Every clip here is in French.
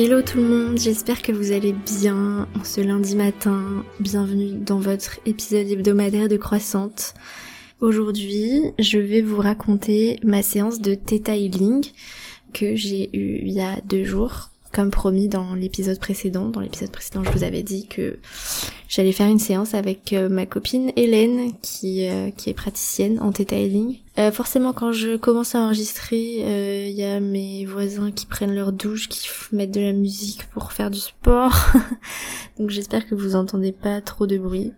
Hello tout le monde, j'espère que vous allez bien en ce lundi matin. Bienvenue dans votre épisode hebdomadaire de Croissante. Aujourd'hui, je vais vous raconter ma séance de Theta Healing que j'ai eue il y a deux jours promis dans l'épisode précédent. Dans l'épisode précédent, je vous avais dit que j'allais faire une séance avec euh, ma copine Hélène, qui, euh, qui est praticienne en Theta Healing. Euh, forcément, quand je commence à enregistrer, il y a mes voisins qui prennent leur douche, qui mettent de la musique pour faire du sport. Donc j'espère que vous entendez pas trop de bruit.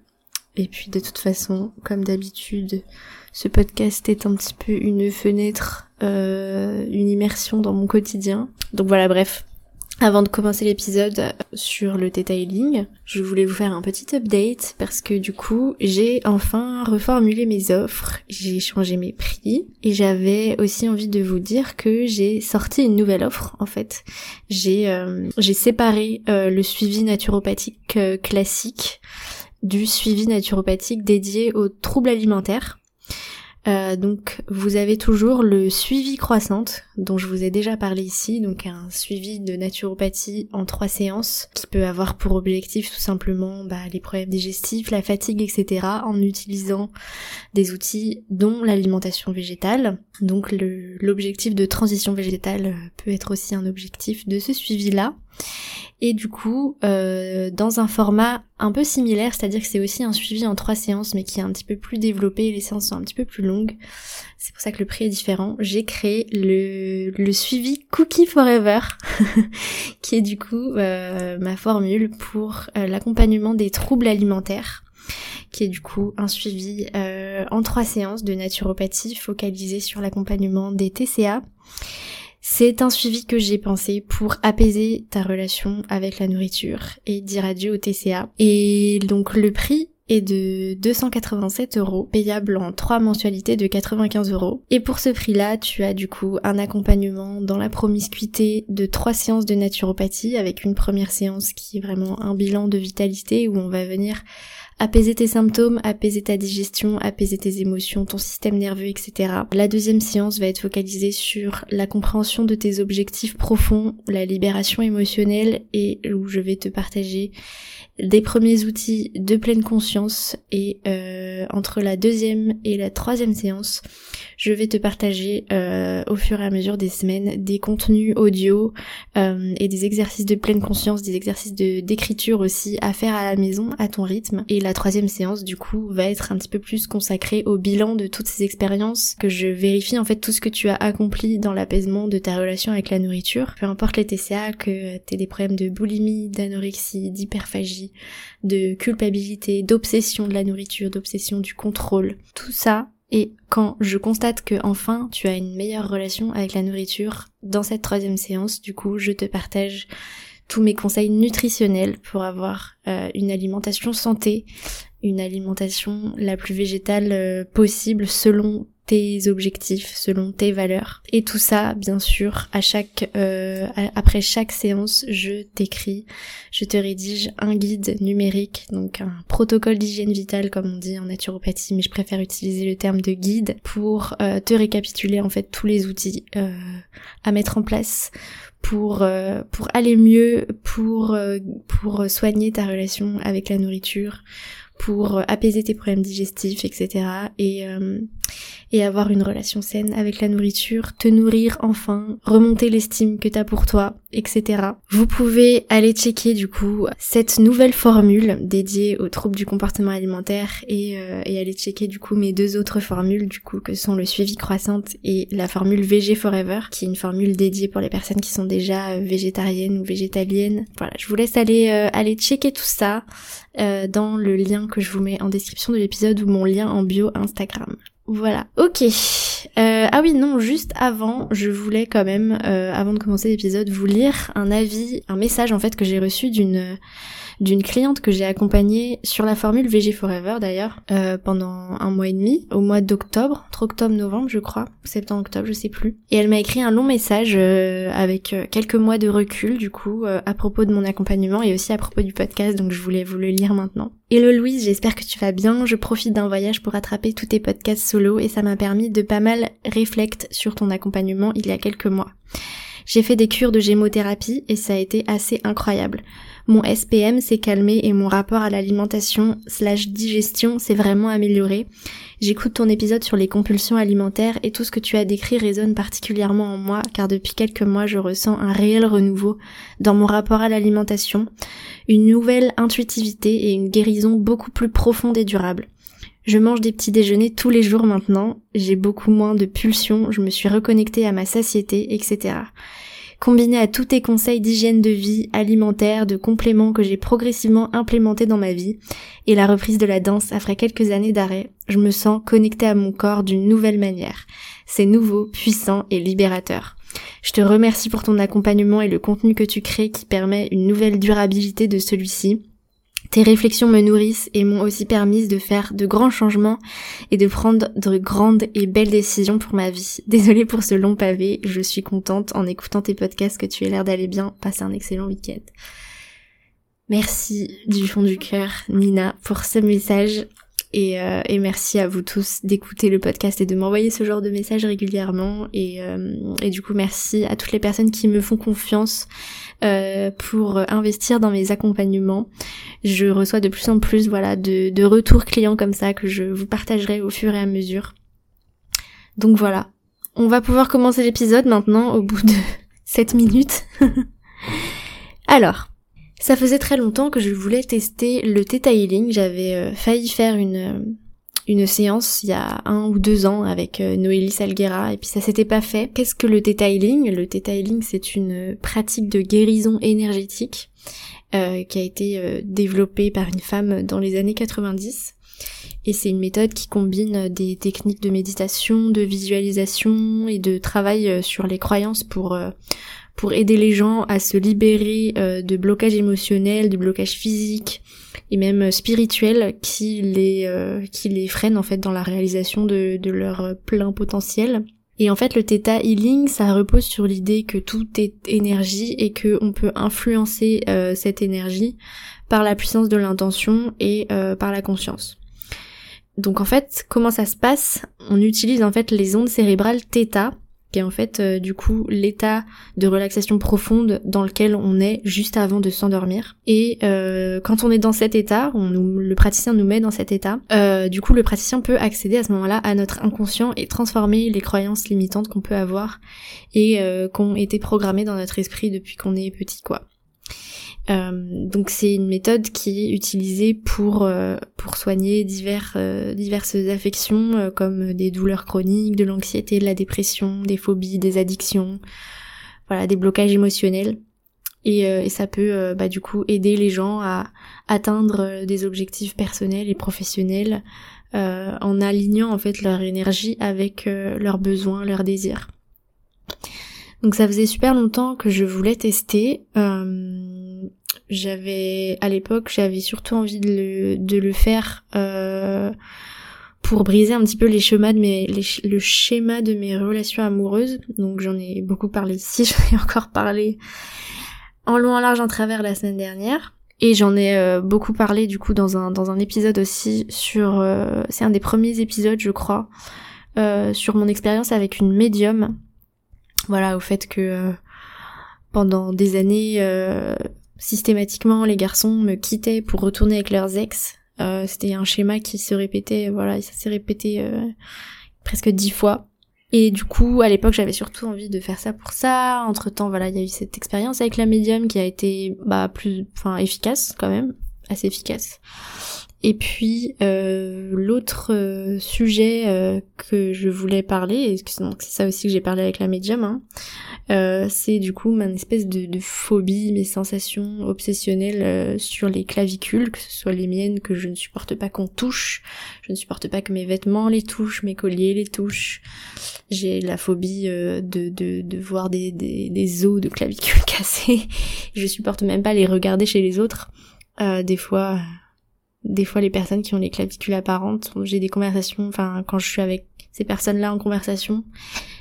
Et puis de toute façon, comme d'habitude, ce podcast est un petit peu une fenêtre, une immersion dans mon quotidien. Donc voilà, bref, avant de commencer l'épisode sur le detailing, je voulais vous faire un petit update parce que du coup, j'ai enfin reformulé mes offres, j'ai changé mes prix et j'avais aussi envie de vous dire que j'ai sorti une nouvelle offre en fait. J'ai euh, j'ai séparé euh, le suivi naturopathique euh, classique du suivi naturopathique dédié aux troubles alimentaires. Euh, donc vous avez toujours le suivi croissante dont je vous ai déjà parlé ici, donc un suivi de naturopathie en trois séances qui peut avoir pour objectif tout simplement bah, les problèmes digestifs, la fatigue, etc. en utilisant des outils dont l'alimentation végétale. Donc l'objectif de transition végétale peut être aussi un objectif de ce suivi-là. Et du coup, euh, dans un format un peu similaire, c'est-à-dire que c'est aussi un suivi en trois séances, mais qui est un petit peu plus développé, les séances sont un petit peu plus longues, c'est pour ça que le prix est différent, j'ai créé le, suivi Cookie Forever, qui est du coup euh, ma formule pour euh, l'accompagnement des troubles alimentaires qui est du coup un suivi en trois séances de naturopathie focalisé sur l'accompagnement des TCA. C'est un suivi que j'ai pensé pour apaiser ta relation avec la nourriture et dire adieu au TCA. Et donc le prix est de 287 euros, payable en trois mensualités de 95 euros. Et pour ce prix-là, tu as du coup un accompagnement dans la promiscuité de trois séances de naturopathie avec une première séance qui est vraiment un bilan de vitalité où on va venir apaiser tes symptômes, apaiser ta digestion, apaiser tes émotions, ton système nerveux, etc. La deuxième séance va être focalisée sur la compréhension de tes objectifs profonds, la libération émotionnelle et où je vais te partager des premiers outils de pleine conscience et euh, entre la deuxième et la troisième séance, je vais te partager euh, au fur et à mesure des semaines des contenus audio euh, et des exercices de pleine conscience, des exercices d'écriture aussi à faire à la maison à ton rythme. Troisième séance du coup va être un petit peu plus consacrée au bilan de toutes ces expériences que je vérifie en fait tout ce que tu as accompli dans l'apaisement de ta relation avec la nourriture, peu importe les TCA, que t'aies des problèmes de boulimie, d'anorexie, d'hyperphagie de culpabilité, d'obsession de la nourriture, d'obsession du contrôle. Tout ça, et quand je constate que enfin tu as une meilleure relation avec la nourriture, dans cette troisième séance, du coup, je te partage tous mes conseils nutritionnels pour avoir euh, une alimentation santé, une alimentation la plus végétale euh, possible selon tes objectifs, selon tes valeurs. Et tout ça, bien sûr, euh, après chaque séance, je t'écris, je te rédige un guide numérique, donc un protocole d'hygiène vitale comme on dit en naturopathie, mais je préfère utiliser le terme de guide pour te récapituler en fait tous les outils à mettre en place pour pour aller mieux, pour pour soigner ta relation avec la nourriture, pour apaiser tes problèmes digestifs, etc. Et et avoir une relation saine avec la nourriture, te nourrir enfin, remonter l'estime que t'as pour toi, etc. Vous pouvez aller checker du coup cette nouvelle formule dédiée aux troubles du comportement alimentaire et, euh, aller checker du coup mes deux autres formules du coup que sont le suivi croissante et la formule VG Forever qui est une formule dédiée pour les personnes qui sont déjà euh, végétariennes ou végétaliennes. Voilà, je vous laisse aller euh, aller checker tout ça dans le lien que je vous mets en description de l'épisode ou mon lien en bio Instagram. Voilà, ok. Euh, ah oui, non, juste avant, je voulais quand même, euh, avant de commencer l'épisode, vous lire un avis, un message en fait que j'ai reçu d'une d'une cliente que j'ai accompagnée sur la formule VG Forever d'ailleurs euh, pendant un mois et demi, au mois d'octobre, entre octobre-novembre je crois, septembre-octobre je sais plus. Et elle m'a écrit un long message euh, avec euh, quelques mois de recul du coup à propos de mon accompagnement et aussi à propos du podcast donc je voulais vous le lire maintenant. Hello Louise, j'espère que tu vas bien. Je profite d'un voyage pour attraper tous tes podcasts solo et ça m'a permis de pas mal réflecter sur ton accompagnement il y a quelques mois. J'ai fait des cures de gémothérapie et ça a été assez incroyable. Mon SPM s'est calmé et mon rapport à l'alimentation slash digestion s'est vraiment amélioré. J'écoute ton épisode sur les compulsions alimentaires et tout ce que tu as décrit résonne particulièrement en moi car depuis quelques mois je ressens un réel renouveau dans mon rapport à l'alimentation, une nouvelle intuitivité et une guérison beaucoup plus profonde et durable. Je mange des petits déjeuners tous les jours maintenant, j'ai beaucoup moins de pulsions, je me suis reconnectée à ma satiété, etc. Combiné à tous tes conseils d'hygiène de vie, alimentaire, de compléments que j'ai progressivement implémentés dans ma vie, et la reprise de la danse après quelques années d'arrêt, je me sens connectée à mon corps d'une nouvelle manière. C'est nouveau, puissant et libérateur. Je te remercie pour ton accompagnement et le contenu que tu crées qui permet une nouvelle durabilité de celui-ci tes réflexions me nourrissent et m'ont aussi permis de faire de grands changements et de prendre de grandes et belles décisions pour ma vie. Désolée pour ce long pavé, je suis contente en écoutant tes podcasts que tu aies l'air d'aller bien. Passe un excellent week-end. Merci du fond du cœur, Nina, pour ce message. Et, euh, et, merci à vous tous d'écouter le podcast et de m'envoyer ce genre de messages régulièrement. Et, euh, et, du coup, merci à toutes les personnes qui me font confiance euh, pour investir dans mes accompagnements. Je reçois de plus en plus voilà de, de retours clients comme ça que je vous partagerai au fur et à mesure. Donc voilà, on va pouvoir commencer l'épisode maintenant au bout de 7 minutes. Alors, ça faisait très longtemps que je voulais tester le Theta. J'avais euh, failli faire une, euh, une séance il y a un ou deux ans avec euh, Noélie Salguera et puis ça s'était pas fait. Qu'est-ce que le Theta Le Theta c'est une pratique de guérison énergétique qui a été développée par une femme dans les années 90. Et c'est une méthode qui combine des techniques de méditation, de visualisation et de travail sur les croyances pour pour aider les gens à se libérer euh, de blocages émotionnels, de blocages physiques et même euh, spirituels qui les euh, qui les freinent en fait dans la réalisation de, de leur plein potentiel. Et en fait, le Theta Healing, ça repose sur l'idée que tout est énergie et que on peut influencer cette énergie par la puissance de l'intention et par la conscience. Donc en fait, comment ça se passe? On utilise en fait les ondes cérébrales Theta qui est en fait euh, du coup l'état de relaxation profonde dans lequel on est juste avant de s'endormir. Et euh, quand on est dans cet état, le praticien nous met dans cet état, euh, du coup le praticien peut accéder à ce moment-là à notre inconscient et transformer les croyances limitantes qu'on peut avoir et euh, qu'on été programmées dans notre esprit depuis qu'on est petit quoi. Euh, donc c'est une méthode qui est utilisée pour euh, pour soigner divers, euh, diverses affections comme des douleurs chroniques, de l'anxiété, de la dépression, des phobies, des addictions, voilà, des blocages émotionnels. Et, et ça peut bah, du coup aider les gens à atteindre des objectifs personnels et professionnels en alignant en fait leur énergie avec leurs besoins, leurs désirs. Donc ça faisait super longtemps que je voulais tester. Euh, j'avais à l'époque j'avais surtout envie de le, de le faire euh, pour briser un petit peu les schémas de mes le schéma de mes relations amoureuses. Donc j'en ai beaucoup parlé ici, j'en ai encore parlé en long, en large, en travers la semaine dernière. Et j'en ai euh, beaucoup parlé du coup dans un dans un épisode aussi sur euh, c'est un des premiers épisodes je crois euh, sur mon expérience avec une médium voilà, au fait que euh, pendant des années, euh, systématiquement, les garçons me quittaient pour retourner avec leurs ex. Euh, c'était un schéma qui se répétait, voilà, ça s'est répété presque dix fois. Et du coup, à l'époque, j'avais surtout envie de faire ça pour ça. Entre temps, voilà, il y a eu cette expérience avec la médium qui a été, bah, plus, enfin, efficace quand même, assez efficace. Et puis euh, l'autre euh, sujet euh, que je voulais parler, et c'est ça aussi que j'ai parlé avec la médium, hein, c'est du coup ma espèce de, phobie, mes sensations obsessionnelles sur les clavicules, que ce soit les miennes que je ne supporte pas qu'on touche, je ne supporte pas que mes vêtements les touchent, mes colliers les touchent. J'ai la phobie de, de, voir des, des, des os de clavicules cassés. je supporte même pas les regarder chez les autres. des fois des fois les personnes qui ont les clavicules apparentes, j'ai des conversations, enfin quand je suis avec ces personnes-là en conversation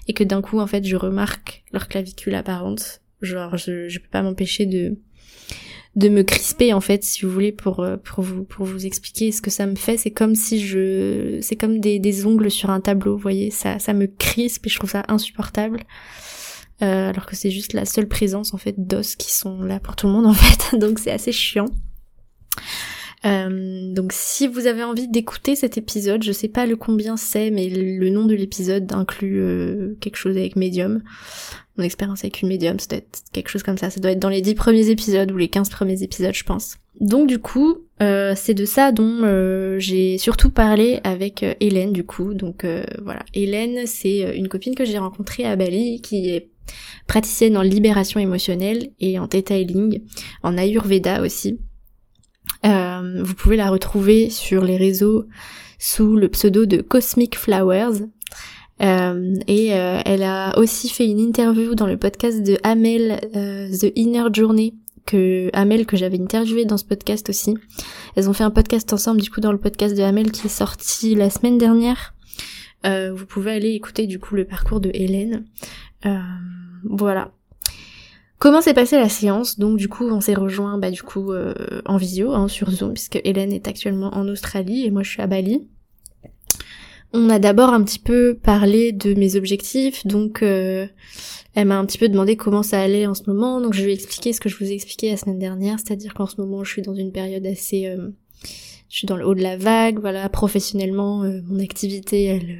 et que d'un coup en fait je remarque leur clavicule apparente, genre je, je peux pas m'empêcher de de me crisper en fait si vous voulez pour euh, pour vous pour vous expliquer ce que ça me fait. C'est comme si je c'est comme des, des ongles sur un tableau vous voyez ça ça me crispe et je trouve ça insupportable. Alors que c'est juste la seule présence en fait d'os qui sont là pour tout le monde en fait, donc c'est assez chiant. Euh, donc si vous avez envie d'écouter cet épisode, je sais pas le combien c'est, mais le nom de l'épisode inclut euh, quelque chose avec Medium. Mon expérience avec une Medium, ça doit être quelque chose comme ça. Ça doit être dans les 10 premiers épisodes ou les 15 premiers épisodes, je pense. Donc du coup, euh, c'est de ça dont j'ai surtout parlé avec Hélène du coup. Donc voilà, Hélène, c'est une copine que j'ai rencontrée à Bali qui est praticienne en libération émotionnelle et en theta en ayurveda aussi. Euh, vous pouvez la retrouver sur les réseaux sous le pseudo de Cosmic Flowers. Euh, et euh, elle a aussi fait une interview dans le podcast de Amel, The Inner Journey, que Amel que j'avais interviewé dans ce podcast aussi. Elles ont fait un podcast ensemble du coup dans le podcast de Amel qui est sorti la semaine dernière. vous pouvez aller écouter du coup le parcours de Hélène. voilà. Comment s'est passée la séance? Donc du coup on s'est rejoint bah du coup euh, en visio hein, sur Zoom puisque Hélène est actuellement en Australie et moi je suis à Bali. On a d'abord un petit peu parlé de mes objectifs, donc euh, elle m'a un petit peu demandé comment ça allait en ce moment, donc je lui ai ce que je vous ai expliqué la semaine dernière, c'est-à-dire qu'en ce moment je suis dans une période assez... Euh, je suis dans le haut de la vague, voilà, professionnellement, mon activité elle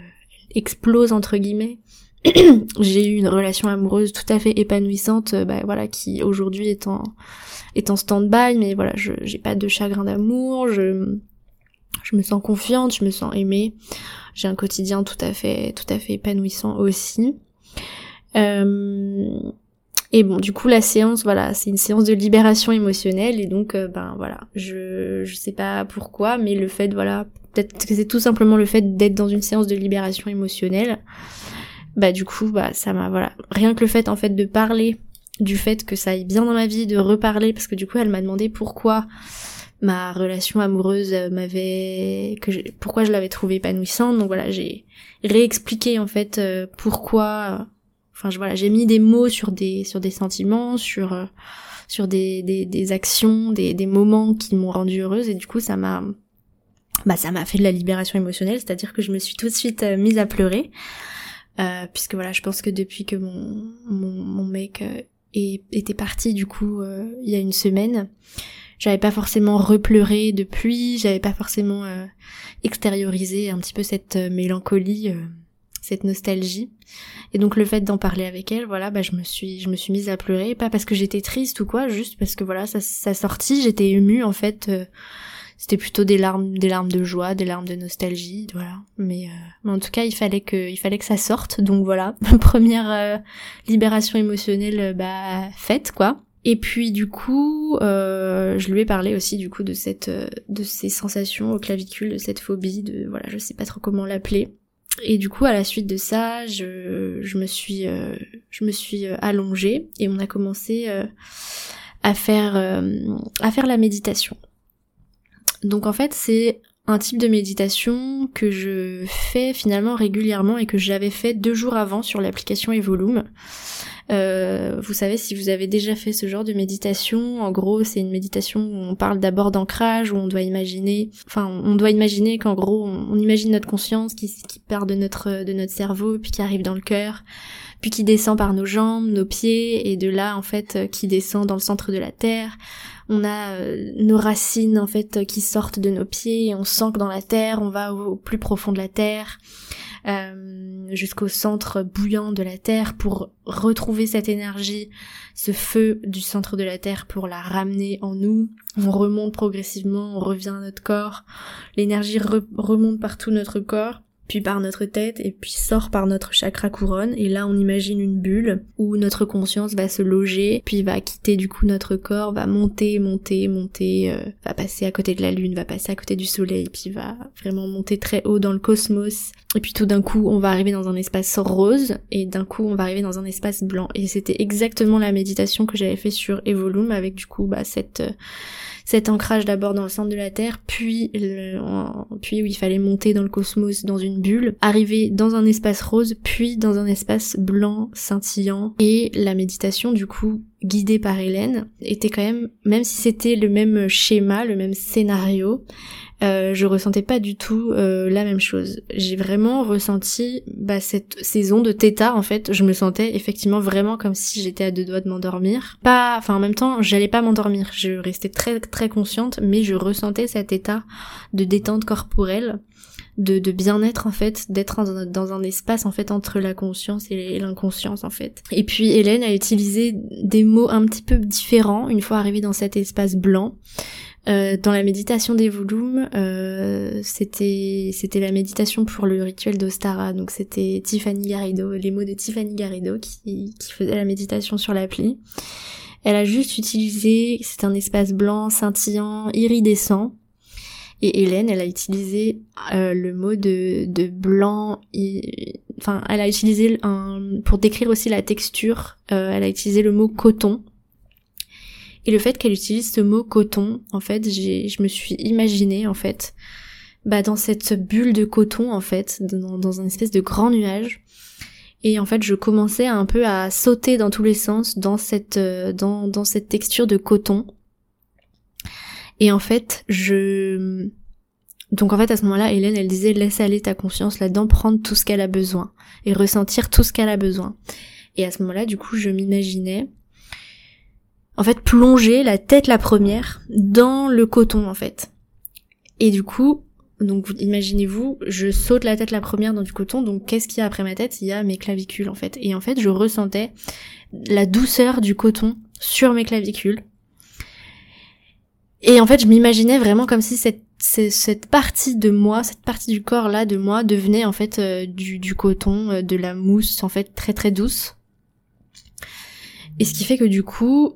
explose entre guillemets. j'ai eu une relation amoureuse tout à fait épanouissante, euh, bah voilà, qui aujourd'hui est en stand-by, mais voilà, je j'ai pas de chagrin d'amour, je je me sens confiante, je me sens aimée, j'ai un quotidien tout à fait tout à fait épanouissant aussi. Euh, et bon, du coup, la séance, voilà, c'est une séance de libération émotionnelle, et donc, euh, ben voilà, je je sais pas pourquoi, mais le fait, voilà, peut-être que c'est tout simplement le fait d'être dans une séance de libération émotionnelle bah du coup bah ça m'a voilà. Rien que le fait en fait de parler du fait que ça aille bien dans ma vie de reparler parce que du coup elle m'a demandé pourquoi ma relation amoureuse m'avait que pourquoi je l'avais trouvée épanouissante. Donc voilà j'ai réexpliqué en fait euh, pourquoi enfin je voilà j'ai mis des mots sur des sur des sentiments sur euh, sur des, des, actions des, des moments qui m'ont rendue heureuse. Et du coup ça m'a bah ça m'a fait de la libération émotionnelle. C'est à dire que je me suis tout de suite euh, mise à pleurer euh, puisque voilà, je pense que depuis que mon, mon, mec euh, était parti du coup euh, il y a une semaine, j'avais pas forcément repleuré depuis, j'avais pas forcément extériorisé un petit peu cette mélancolie, cette nostalgie. Et donc le fait d'en parler avec elle, voilà, bah je me suis je me suis mise à pleurer, pas parce que j'étais triste ou quoi, juste parce que voilà, ça ça sortit, j'étais émue en fait c'était plutôt des larmes des larmes de joie des larmes de nostalgie voilà. Mais, euh, en tout cas il fallait que il fallait que ça sorte. Donc voilà première euh, libération émotionnelle euh, bah faite quoi. Et puis du coup je lui ai parlé aussi du coup de cette de ces sensations au clavicule de cette phobie de voilà je sais pas trop comment l'appeler. Et du coup, à la suite de ça, je, je me suis, je me suis allongée et on a commencé à faire, à faire la méditation. Donc en fait, c'est un type de méditation que je fais finalement régulièrement et que j'avais fait deux jours avant sur l'application Evolume. Euh, vous savez, si vous avez déjà fait ce genre de méditation, en gros, c'est une méditation où on parle d'abord d'ancrage, où on doit imaginer, enfin, on doit imaginer qu'en gros, on, imagine notre conscience qui, qui part de notre de notre cerveau, puis qui arrive dans le cœur, puis qui descend par nos jambes, nos pieds, et de là, en fait, qui descend dans le centre de la terre. On a euh, nos racines en fait qui sortent de nos pieds et on sent que dans la terre, on va au, plus profond de la terre, euh, jusqu'au centre bouillant de la terre pour retrouver cette énergie, ce feu du centre de la terre pour la ramener en nous. On remonte progressivement, on revient à notre corps, l'énergie remonte par tout notre corps puis par notre tête et puis sort par notre chakra couronne. Et là on imagine une bulle où notre conscience va se loger puis va quitter du coup notre corps va monter monter monter euh, va passer à côté de la lune va passer à côté du soleil puis va vraiment monter très haut dans le cosmos. Et puis tout d'un coup on va arriver dans un espace rose et d'un coup on va arriver dans un espace blanc. Et c'était exactement la méditation que j'avais fait sur Evolume avec du coup bah cette euh, cet ancrage d'abord dans le centre de la Terre, puis, puis où il fallait monter dans le cosmos dans une arriver dans un espace rose, puis dans un espace blanc scintillant. Et la méditation, du coup, guidée par Hélène, était quand même, même si c'était le même schéma, le même scénario, euh, je ressentais pas du tout euh, la même chose. J'ai vraiment ressenti bah, cette saison de theta en fait. Je me sentais effectivement vraiment comme si j'étais à deux doigts de m'endormir. Pas, enfin en même temps, j'allais pas m'endormir. Je restais très très consciente, mais je ressentais cet état de détente corporelle de, de bien-être en fait, d'être dans, un espace en fait entre la conscience et l'inconscience en fait. Et puis Hélène a utilisé des mots un petit peu différents une fois arrivée dans cet espace blanc. Euh, dans la méditation des volumes, euh, c'était c'était la méditation pour le rituel d'Ostara, donc c'était Tiffany Garrido, les mots de Tiffany Garrido qui, qui faisait la méditation sur l'appli. Elle a juste utilisé, c'est un espace blanc, scintillant, iridescent, et Hélène, elle a utilisé euh, le mot de, de blanc, enfin, elle a utilisé un, pour décrire aussi la texture, euh, elle a utilisé le mot coton. Et le fait qu'elle utilise ce mot coton, en fait, j'ai, je me suis imaginé, en fait, bah, dans cette bulle de coton, en fait, dans, dans un espèce de grand nuage. Et en fait, je commençais un peu à sauter dans tous les sens dans cette, euh, dans, dans cette texture de coton. Et en fait, je... Donc en fait, à ce moment-là, Hélène, elle disait, laisse aller ta conscience là-dedans, prendre tout ce qu'elle a besoin. Et ressentir tout ce qu'elle a besoin. Et à ce moment-là, du coup, je m'imaginais, en fait, plonger la tête la première dans le coton, en fait. Et du coup, donc imaginez-vous, je saute la tête la première dans du coton, donc qu'est-ce qu'il y a après ma tête? Il y a mes clavicules en fait. Et en fait, je ressentais la douceur du coton sur mes clavicules. Et en fait, je m'imaginais vraiment comme si cette, cette partie de moi, cette partie du corps là de moi devenait en fait euh, du, coton, euh, de la mousse en fait très très douce. Et ce qui fait que du coup,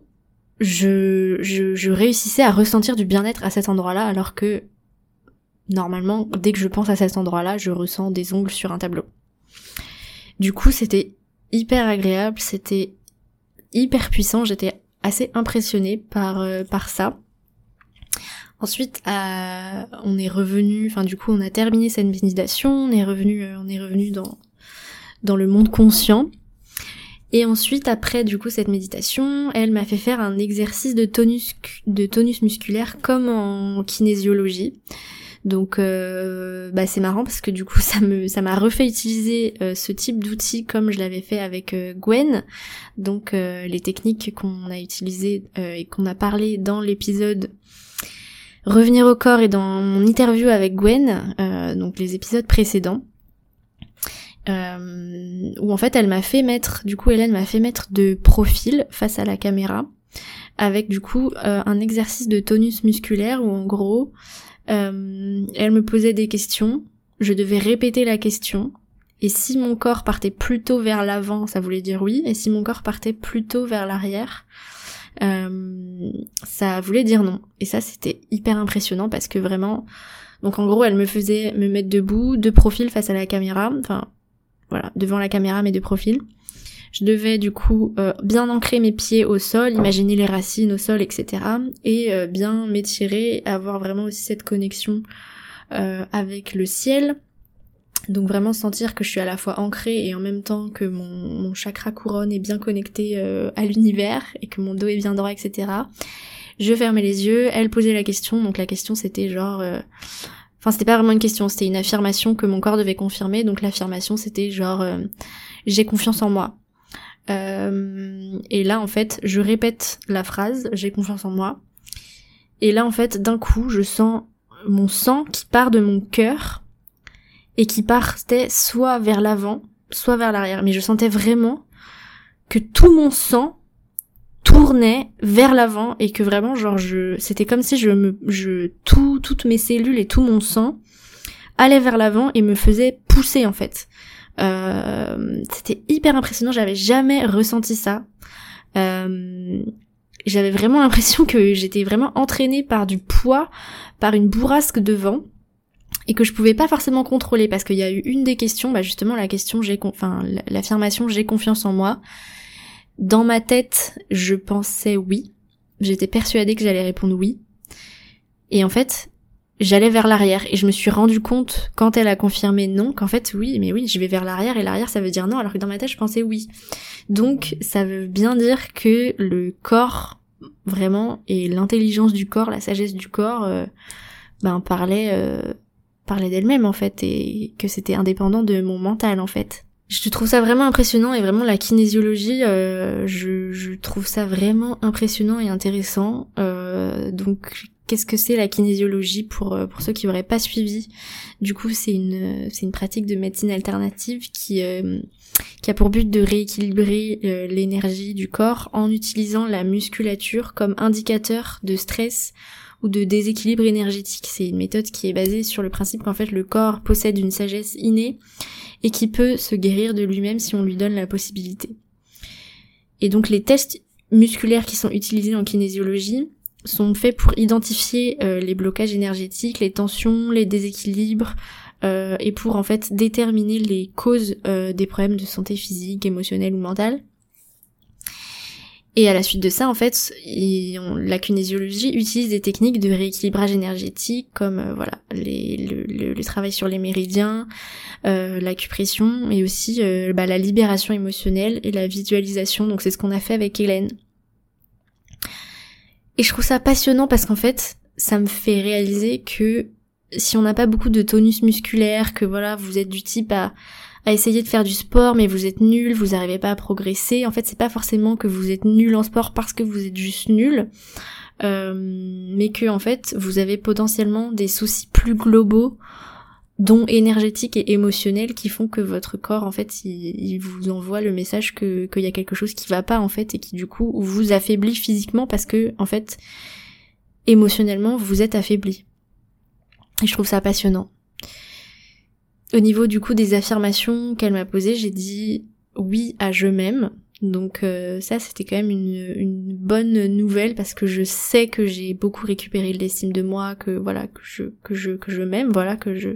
je, je, je réussissais à ressentir du bien-être à cet endroit-là, alors que normalement, dès que je pense à cet endroit-là, je ressens des ongles sur un tableau. Du coup, c'était hyper agréable, c'était hyper puissant, j'étais assez impressionnée par, euh, par ça. Ensuite, on est revenu, enfin du coup, on a terminé cette méditation, on est revenu, euh, on est revenu dans dans le monde conscient. Et ensuite, après du coup cette méditation, elle m'a fait faire un exercice de tonus de tonus musculaire comme en kinésiologie. Donc euh, bah c'est marrant parce que du coup ça me ça m'a refait utiliser euh, ce type d'outil comme je l'avais fait avec Gwen. Donc les techniques qu'on a utilisées et qu'on a parlé dans l'épisode Revenir au corps et dans mon interview avec Gwen, euh, donc les épisodes précédents, euh, où en fait elle m'a fait mettre, du coup Hélène m'a fait mettre de profil face à la caméra, avec du coup euh, un exercice de tonus musculaire où en gros elle me posait des questions, je devais répéter la question, et si mon corps partait plutôt vers l'avant, ça voulait dire oui, et si mon corps partait plutôt vers l'arrière, euh, ça voulait dire non. Et ça, c'était hyper impressionnant parce que vraiment, donc en gros, elle me faisait me mettre debout, de profil face à la caméra, enfin voilà, devant la caméra mais de profil. Je devais du coup euh, bien ancrer mes pieds au sol, imaginer les racines au sol, etc. Et euh, bien m'étirer, avoir vraiment aussi cette connexion avec le ciel, donc vraiment sentir que je suis à la fois ancrée et en même temps que mon, chakra couronne est bien connecté euh, à l'univers et que mon dos est bien droit, etc. Je fermais les yeux, elle posait la question, donc la question c'était genre... Euh, enfin c'était pas vraiment une question, c'était une affirmation que mon corps devait confirmer, donc l'affirmation c'était genre euh, j'ai confiance en moi. et là en fait je répète la phrase j'ai confiance en moi. Et là en fait d'un coup je sens mon sang qui part de mon cœur et qui partait soit vers l'avant, soit vers l'arrière. Mais je sentais vraiment que tout mon sang tournait vers l'avant et que vraiment genre je c'était comme si je me je tout toutes mes cellules et tout mon sang allait vers l'avant et me faisait pousser en fait. Euh, c'était hyper impressionnant, j'avais jamais ressenti ça. Euh, j'avais vraiment l'impression que j'étais vraiment entraînée par du poids, par une bourrasque de vent et que je pouvais pas forcément contrôler parce qu'il y a eu une des questions, bah justement la question j'ai enfin l'affirmation j'ai confiance en moi. Dans ma tête, je pensais oui. J'étais persuadée que j'allais répondre oui. Et en fait, j'allais vers l'arrière et je me suis rendu compte quand elle a confirmé non qu'en fait oui, mais oui, je vais vers l'arrière et l'arrière ça veut dire non alors que dans ma tête je pensais oui. Donc ça veut bien dire que le corps vraiment et l'intelligence du corps, la sagesse du corps euh, ben parlait parlait d'elle-même en fait et que c'était indépendant de mon mental en fait. Je trouve ça vraiment impressionnant et vraiment la kinésiologie, euh, je, trouve ça vraiment impressionnant et intéressant. Euh, donc qu'est-ce que c'est la kinésiologie pour euh, pour ceux qui n'auraient pas suivi Du coup, c'est une c'est une pratique de médecine alternative qui euh, qui a pour but de rééquilibrer euh, l'énergie du corps en utilisant la musculature comme indicateur de stress ou de déséquilibre énergétique. C'est une méthode qui est basée sur le principe qu'en fait le corps possède une sagesse innée et qui peut se guérir de lui-même si on lui donne la possibilité. Et donc les tests musculaires qui sont utilisés en kinésiologie sont faits pour identifier euh, les blocages énergétiques, les tensions, les déséquilibres, euh, et pour en fait déterminer les causes euh, des problèmes de santé physique, émotionnelle ou mentale. Et à la suite de ça, en fait, la kinésiologie utilise des techniques de rééquilibrage énergétique comme euh, voilà le, travail sur les méridiens, euh, l'acupression et aussi bah, la libération émotionnelle et la visualisation. Donc c'est ce qu'on a fait avec Hélène. Et je trouve ça passionnant parce qu'en fait, ça me fait réaliser que si on n'a pas beaucoup de tonus musculaire, que voilà, vous êtes du type à essayer de faire du sport mais vous êtes nul, vous n'arrivez pas à progresser. En fait, c'est pas forcément que vous êtes nul en sport parce que vous êtes juste nul, euh, mais que en fait vous avez potentiellement des soucis plus globaux dont énergétiques et émotionnels qui font que votre corps en fait il, vous envoie le message que qu'il y a quelque chose qui va pas en fait et qui du coup vous affaiblit physiquement parce que en fait émotionnellement vous êtes affaibli. Et je trouve ça passionnant. Au niveau du coup des affirmations qu'elle m'a posées, j'ai dit oui à je m'aime. Donc euh, ça c'était quand même une, une, bonne nouvelle parce que je sais que j'ai beaucoup récupéré l'estime de moi, que voilà que je que je que je m'aime, voilà que je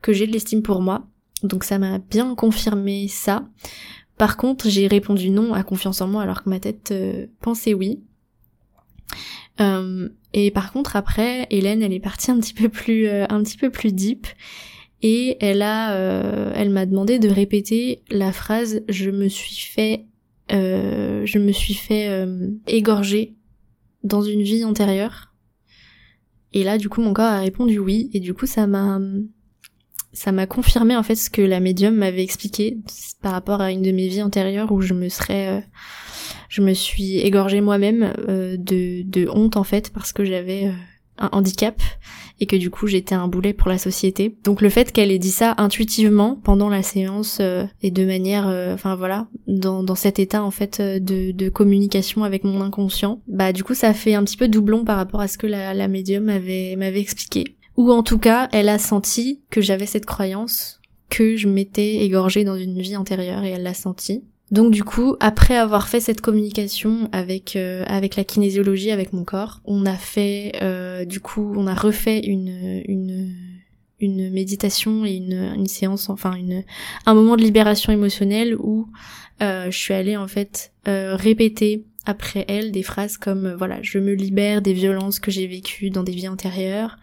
que j'ai de l'estime pour moi. Donc ça m'a bien confirmé ça. Par contre j'ai répondu non à confiance en moi alors que ma tête euh, pensait oui. Euh, et par contre après Hélène elle est partie un petit peu plus un petit peu plus deep et elle a, euh, elle m'a demandé de répéter la phrase "je me suis fait, euh, je me suis fait euh, égorger dans une vie antérieure". Et là, du coup, mon corps a répondu oui, et du coup, ça m'a, ça m'a confirmé en fait ce que la médium m'avait expliqué par rapport à une de mes vies antérieures où je me serais, je me suis égorgée moi-même de, de honte en fait parce que j'avais un handicap et que du coup j'étais un boulet pour la société. Donc le fait qu'elle ait dit ça intuitivement pendant la séance euh, et de manière, euh, enfin voilà, dans, dans cet état en fait euh, de, de communication avec mon inconscient, bah du coup ça fait un petit peu doublon par rapport à ce que la, la médium m'avait m'avait expliqué. Ou en tout cas, elle a senti que j'avais cette croyance que je m'étais égorgée dans une vie antérieure et elle l'a senti. Donc du coup, après avoir fait cette communication avec euh, avec la kinésiologie, avec mon corps, on a fait euh, du coup, on a refait une une une méditation et une, une séance, enfin une un moment de libération émotionnelle où euh, je suis allée en fait répéter après elle des phrases comme voilà, je me libère des violences que j'ai vécues dans des vies antérieures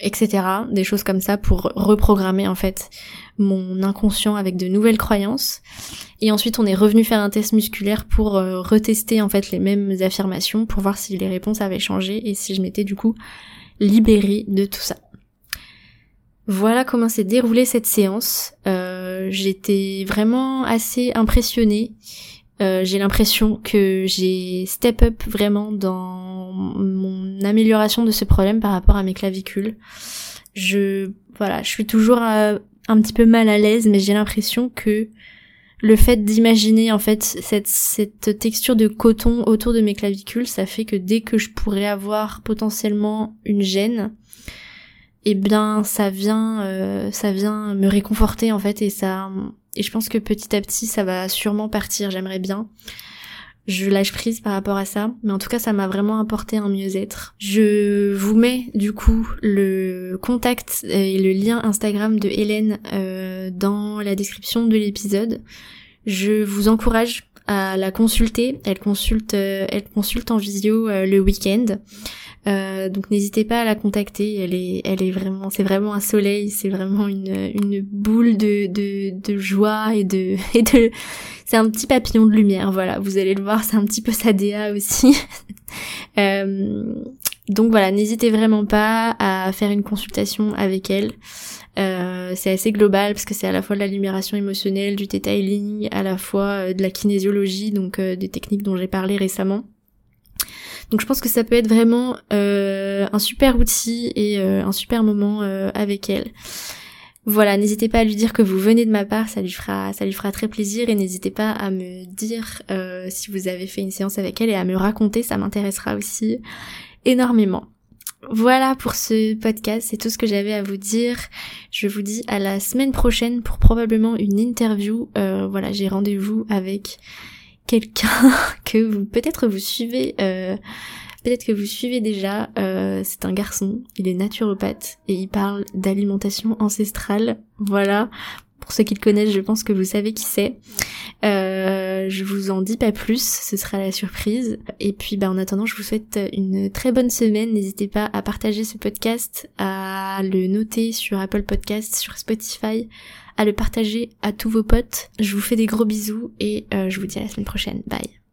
etc. Des choses comme ça pour reprogrammer en fait mon inconscient avec de nouvelles croyances. Et ensuite on est revenu faire un test musculaire pour euh, retester en fait les mêmes affirmations pour voir si les réponses avaient changé et si je m'étais du coup libérée de tout ça. Voilà comment s'est déroulée cette séance. Euh, J'étais vraiment assez impressionnée. Euh, j'ai l'impression que j'ai step up vraiment dans mon amélioration de ce problème par rapport à mes clavicules. Je voilà, je suis toujours euh, un petit peu mal à l'aise, mais j'ai l'impression que le fait d'imaginer en fait cette, texture de coton autour de mes clavicules, ça fait que dès que je pourrais avoir potentiellement une gêne, eh bien ça vient euh, ça vient me réconforter en fait et ça et je pense que petit à petit ça va sûrement partir, j'aimerais bien. Je lâche prise par rapport à ça, mais en tout cas ça m'a vraiment apporté un mieux-être. Je vous mets du coup le contact et le lien Instagram de Hélène euh, dans la description de l'épisode. Je vous encourage à la consulter. Elle consulte, euh, elle consulte en visio euh, le week-end. Euh, donc n'hésitez pas à la contacter. Elle est, elle est vraiment, c'est vraiment un soleil, c'est vraiment une, une boule de, de, de joie et de, et de, c'est un petit papillon de lumière. Voilà, vous allez le voir, c'est un petit peu sa DA aussi. euh, donc voilà, n'hésitez vraiment pas à faire une consultation avec elle. Euh, c'est assez global parce que c'est à la fois de la émotionnelle, du detailing, à la fois de la kinésiologie, donc des techniques dont j'ai parlé récemment. Donc je pense que ça peut être vraiment un super outil et un super moment avec elle. Voilà, n'hésitez pas à lui dire que vous venez de ma part, ça lui fera, ça lui fera très plaisir et n'hésitez pas à me dire euh, si vous avez fait une séance avec elle et à me raconter, ça m'intéressera aussi énormément. Voilà pour ce podcast, c'est tout ce que j'avais à vous dire. Je vous dis à la semaine prochaine pour probablement une interview. Euh, voilà, j'ai rendez-vous avec quelqu'un que vous peut-être vous suivez. Euh, Peut-être que vous suivez déjà, euh, c'est un garçon, il est naturopathe et il parle d'alimentation ancestrale. Voilà, pour ceux qui le connaissent, je pense que vous savez qui c'est. Euh, je vous en dis pas plus, ce sera la surprise. Et puis bah, en attendant, je vous souhaite une très bonne semaine. N'hésitez pas à partager ce podcast, à le noter sur Apple Podcast, sur Spotify, à le partager à tous vos potes. Je vous fais des gros bisous et euh, je vous dis à la semaine prochaine. Bye.